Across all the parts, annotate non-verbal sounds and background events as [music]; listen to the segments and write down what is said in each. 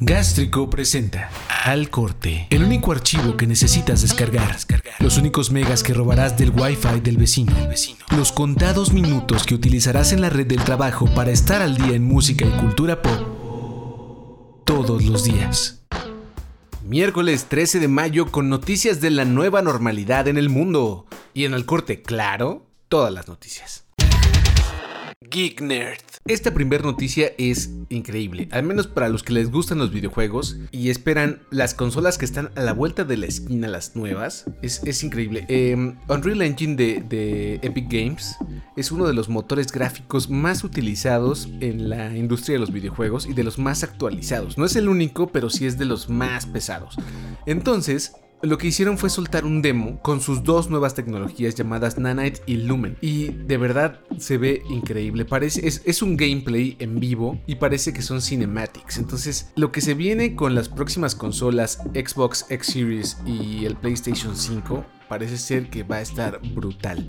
Gástrico presenta Al Corte, el único archivo que necesitas descargar, los únicos megas que robarás del Wi-Fi del vecino, los contados minutos que utilizarás en la red del trabajo para estar al día en música y cultura pop todos los días. Miércoles 13 de mayo con noticias de la nueva normalidad en el mundo. Y en Al Corte, claro, todas las noticias. Geek Nerd. Esta primera noticia es increíble, al menos para los que les gustan los videojuegos y esperan las consolas que están a la vuelta de la esquina, las nuevas. Es, increíble. Em, Unreal Engine de, de, Epic Games es uno de los motores gráficos más utilizados en la industria de los videojuegos y de los más actualizados. No es el único, pero sí es de los más pesados. Entonces, lo que hicieron fue soltar un demo con sus dos nuevas tecnologías llamadas Nanite y Lumen. Y de verdad se ve increíble. Parece, es, es, un gameplay en vivo y parece que son cinematics. Entonces, lo que se viene con las próximas consolas Xbox X Series y el PlayStation 5 parece ser que va a estar brutal.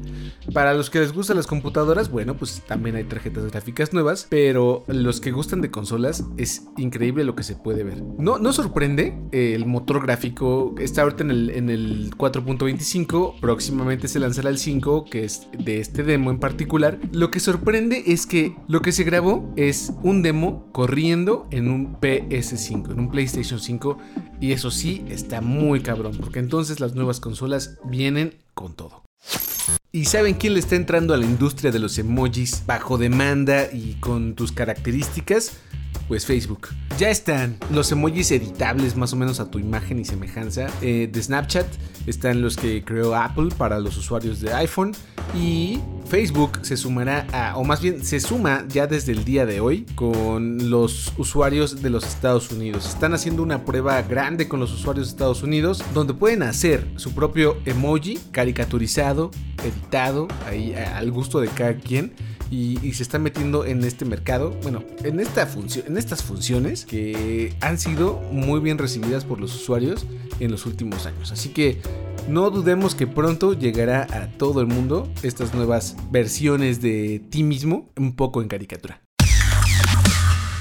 Para los que les gustan las computadoras, bueno, pues también hay tarjetas gráficas nuevas, pero los que gustan de consolas es increíble lo que se puede ver. No, no sorprende, el motor gráfico está ahorita en el, en el 4.25, próximamente se lanzará el 5, que es de este demo en particular. Lo que sorprende es que lo que se grabó es un demo corriendo en un PS5, en un PlayStation 5, y eso sí está muy cabrón, porque entonces las nuevas consolas vienen con todo. ¿Y saben quién le está entrando a la industria de los emojis bajo demanda y con tus características? Pues Facebook. Ya están los emojis editables más o menos a tu imagen y semejanza eh, de Snapchat. Están los que creó Apple para los usuarios de iPhone. Y Facebook se sumará a, o más bien se suma ya desde el día de hoy con los usuarios de los Estados Unidos. Están haciendo una prueba grande con los usuarios de Estados Unidos donde pueden hacer su propio emoji caricaturizado, editado, ahí al gusto de cada quien y, se está metiendo en este mercado, bueno, en, esta en estas funciones que han sido muy bien recibidas por los usuarios en los últimos años. Así que no dudemos que pronto llegará a todo el mundo estas nuevas versiones de ti mismo, un poco en caricatura.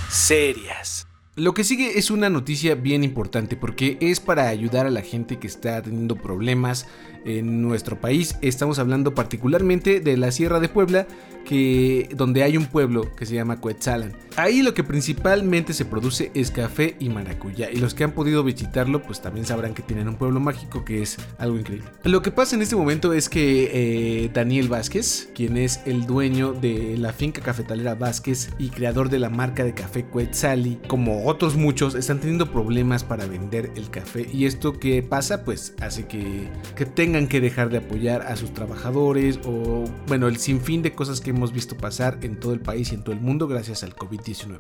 Serias. Lo que sigue es una noticia bien importante porque es para ayudar a la gente que está teniendo problemas en nuestro país. Estamos hablando particularmente de la Sierra de Puebla, que, donde hay un pueblo que se llama Coetzalan. Ahí lo que principalmente se produce es café y maracuyá. Y los que han podido visitarlo, pues también sabrán que tienen un pueblo mágico que es algo increíble. Lo que pasa en este momento es que eh, Daniel Vázquez, quien es el dueño de la finca cafetalera Vázquez y creador de la marca de café Coetzali, como otros muchos, están teniendo problemas para vender el café. Y esto que pasa, pues hace que, que tengan que dejar de apoyar a sus trabajadores o, bueno, el sinfín de cosas que hemos visto pasar en todo el país y en todo el mundo gracias al COVID-19.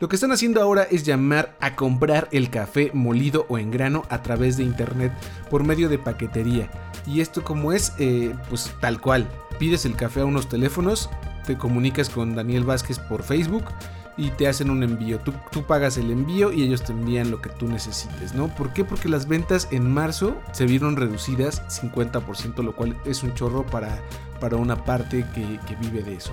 Lo que están haciendo ahora es llamar a comprar el café molido o en grano a través de internet por medio de paquetería. Y esto como es, eh, pues tal cual, pides el café a unos teléfonos, te comunicas con Daniel Vázquez por Facebook, y te hacen un envío. Tú, tú, pagas el envío y ellos te envían lo que tú necesites, ¿no? ¿Por qué? Porque las ventas en marzo se vieron reducidas 50%, lo cual es un chorro para para una parte que, vive de eso.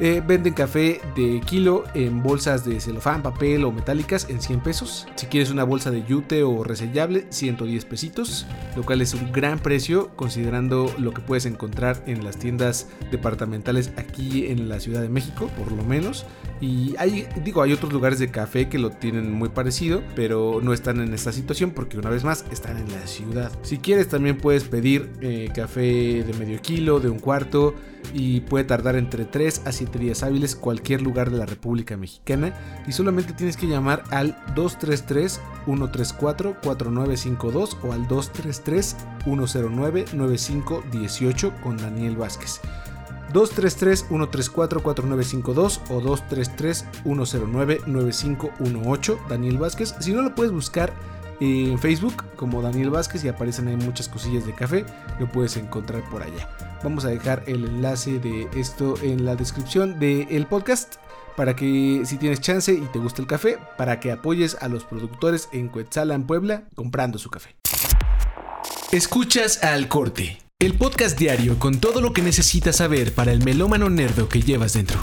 Eh, venden café de kilo en bolsas de celofán, papel o metálicas en 100 pesos. Si quieres una bolsa de yute o resellable, 110 pesitos, lo cual es un gran precio considerando lo que puedes encontrar en las tiendas departamentales aquí en la Ciudad de México, por lo menos. Y hay, digo, hay otros lugares de café que lo tienen muy parecido, pero no están en esta situación porque una vez más están en la ciudad. Si quieres también puedes pedir eh, café de medio kilo, de un cuarto y puede tardar entre 3 a 7 días hábiles cualquier lugar de la República Mexicana y solamente tienes que llamar al 233-134-4952 o al 233-109-9518 con Daniel Vázquez. 233-134-4952 o 233-109-9518 Daniel Vázquez. Si no lo puedes buscar en Facebook como Daniel Vázquez y aparecen ahí muchas cosillas de café, lo puedes encontrar por allá. Vamos a dejar el enlace de esto en la descripción del podcast para que si tienes chance y te gusta el café, para que apoyes a los productores en en Puebla, comprando su café. Escuchas al corte, el podcast diario con todo lo que necesitas saber para el melómano nerdo que llevas dentro.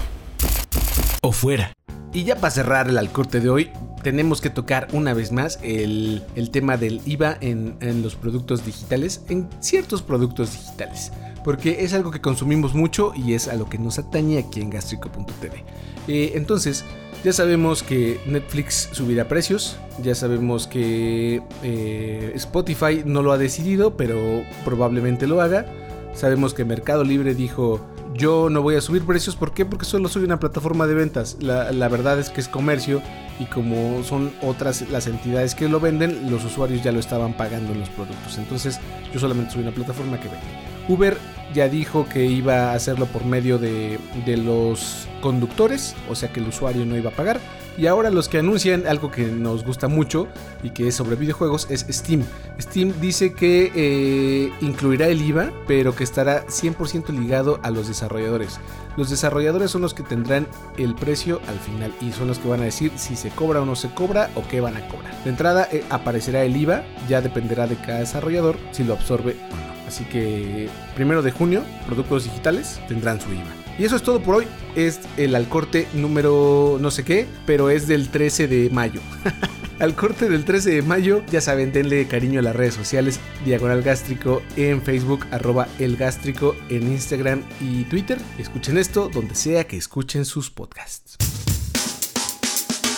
O fuera. Y ya para cerrar el al corte de hoy, tenemos que tocar una vez más el, tema del IVA en, en los productos digitales, en ciertos productos digitales porque es algo que consumimos mucho y es a lo que nos atañe aquí en gastrico.tv. Eh, entonces, ya sabemos que Netflix subirá precios, ya sabemos que eh, Spotify no lo ha decidido, pero probablemente lo haga. Sabemos que Mercado Libre dijo, yo no voy a subir precios, ¿por qué? Porque solo soy una plataforma de ventas. La, la, verdad es que es comercio y como son otras las entidades que lo venden, los usuarios ya lo estaban pagando en los productos. Entonces yo solamente soy una plataforma que vende. Uber ya dijo que iba a hacerlo por medio de, los conductores, o sea que el usuario no iba a pagar. Y ahora los que anuncian algo que nos gusta mucho y que es sobre videojuegos es Steam. Steam dice que eh, incluirá el IVA, pero que estará 100% ligado a los desarrolladores. Los desarrolladores son los que tendrán el precio al final y son los que van a decir si se cobra o no se cobra o qué van a cobrar. De entrada eh, aparecerá el IVA, ya dependerá de cada desarrollador si lo absorbe o no. Así que primero de junio, productos digitales tendrán su IVA. Y eso es todo por hoy. Es el alcorte número no sé qué, pero es del 13 de mayo. [laughs] al corte del 13 de mayo, ya saben, denle cariño a las redes sociales, Diagonal Gástrico en Facebook, arroba El Gástrico en Instagram y Twitter. Escuchen esto donde sea que escuchen sus podcasts.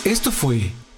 Esto fue